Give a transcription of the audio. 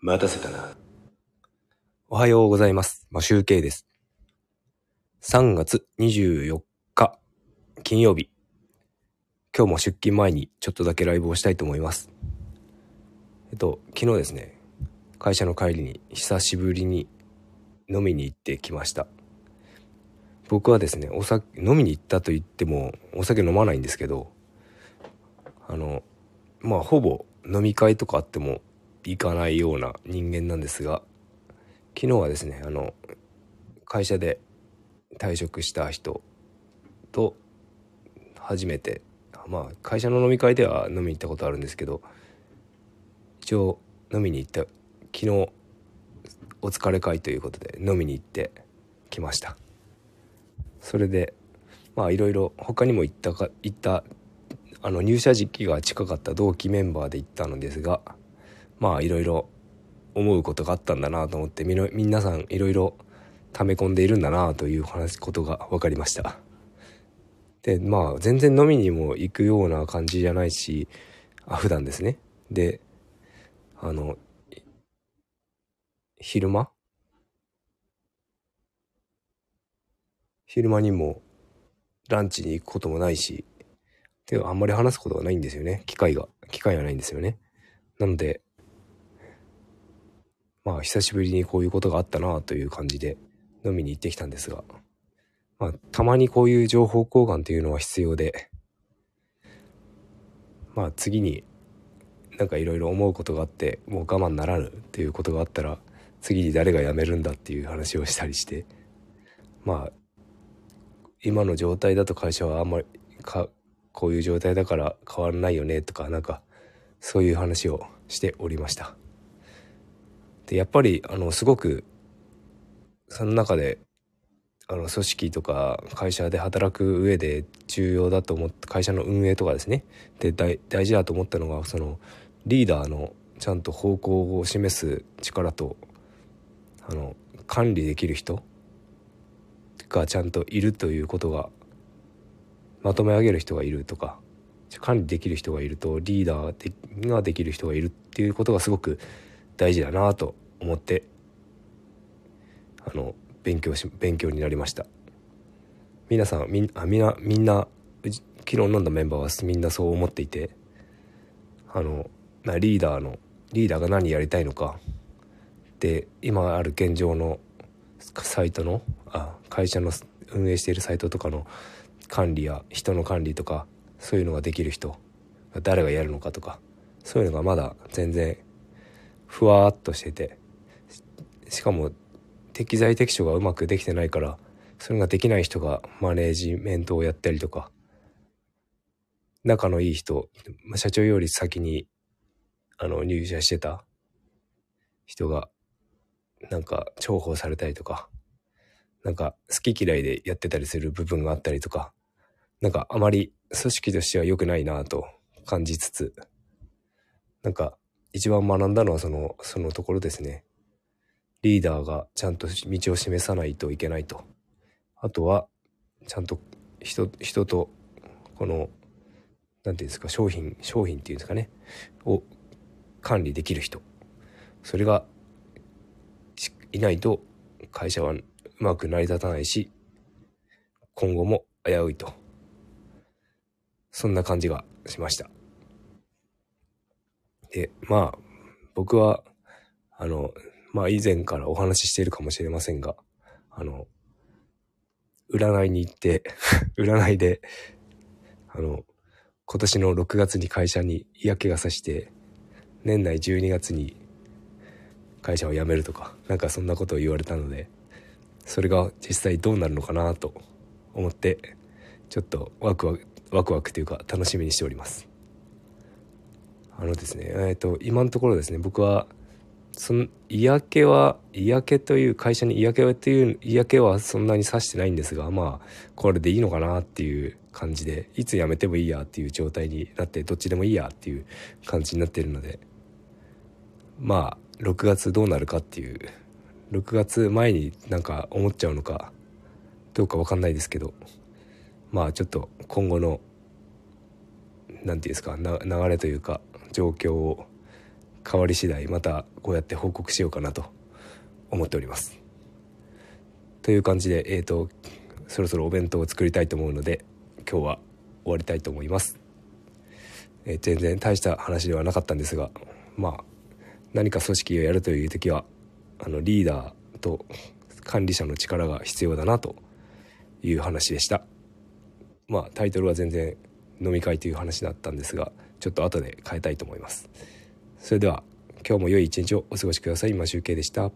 待たせたな。おはようございます。まあ、集計です。3月24日、金曜日。今日も出勤前にちょっとだけライブをしたいと思います。えっと、昨日ですね、会社の帰りに久しぶりに飲みに行ってきました。僕はですね、お酒、飲みに行ったと言っても、お酒飲まないんですけど、あの、まあ、ほぼ飲み会とかあっても行かないような人間なんですが、昨日はですねあの会社で退職した人と初めてまあ会社の飲み会では飲みに行ったことあるんですけど一応飲みに行った昨日お疲れ会ということで飲みに行ってきました。それでまあいろいろ他にも行ったか行ったあの入社時期が近かった同期メンバーで行ったのですがまあいろいろ思うことがあったんだなと思ってみの皆さんいろいろ溜め込んでいるんだなという話ことが分かりました。でまあ全然飲みにも行くような感じじゃないしあ普段ですね。であの昼間？昼間にもランチに行くこともないしであんまり話すことがないんですよね。機会が機会がないんですよね。なのでまあ久しぶりにこういうことがあったなという感じで飲みに行ってきたんですが、まあたまにこういう情報交換というのは必要で、まあ次になんかいろいろ思うことがあってもう我慢ならぬっていうことがあったら次に誰が辞めるんだっていう話をしたりして、まあ今の状態だと会社はあんまりかこういう状態だから変わらないよねとかなんかそういう話をしておりました。でやっぱりあのすごくその中であの組織とか会社で働く上で重要だと思って会社の運営とかですね。で大事だと思ったのがそのリーダーのちゃんと方向を示す力とあの管理できる人がちゃんといるということがまとめ上げる人がいるとか管理できる人がいるとリーダーができる人がいるっていうことがすごく大事だなと思ってあの勉強し勉強になりました。皆さんみんあみんなみんな昨日飲んだメンバーはみんなそう思っていてあのなリーダーのリーダーが何やりたいのかで今ある現状のサイトのあ会社の運営しているサイトとかの管理や人の管理とかそういうのができる人誰がやるのかとかそういうのがまだ全然ふわーっとしてて。しかも適材適所がうまくできてないからそれができない人がマネージメントをやったりとか仲のいい人社長より先にあの入社してた人がなんか重宝されたりとかなんか好き嫌いでやってたりする部分があったりとかなんかあまり組織としては良くないなと感じつつなんか一番学んだのはそのそのところですね。リーダーがちゃんと道を示さないといけないと。あとはちゃんと人人とこの何て言うんですか商品商品っていうんですかね。を管理できる人。それがいないと会社はうまく成り立たないし今後も危ういと。そんな感じがしました。でまあ僕はあのまあ以前からお話ししているかもしれませんがあの占いに行って 占いであの今年の6月に会社に嫌気がさして年内12月に会社を辞めるとかなんかそんなことを言われたのでそれが実際どうなるのかなと思ってちょっとワクワクワクワクというか楽しみにしております。あのですねえっ、ー、と今のところですね僕はその嫌気は嫌気という会社に嫌気はっていう嫌気はそんなに指してないんですがまあこれでいいのかなっていう感じでいつ辞めてもいいやっていう状態になってどっちでもいいやっていう感じになってるのでまあ6月どうなるかっていう6月前になんか思っちゃうのかどうか分かんないですけどまあちょっと今後の何て言うんですか流れというか状況変わり次第またこうやって報告しようかなと思っております。という感じでえっ、ー、とそろそろお弁当を作りたいと思うので今日は終わりたいと思います、えー、全然大した話ではなかったんですがまあ何か組織をやるという時はあのリーダーと管理者の力が必要だなという話でした。まあタイトルは全然飲み会という話だったんですがちょっと後で変えたいと思います。それでは今日も良い一日をお過ごしください。今集計でした。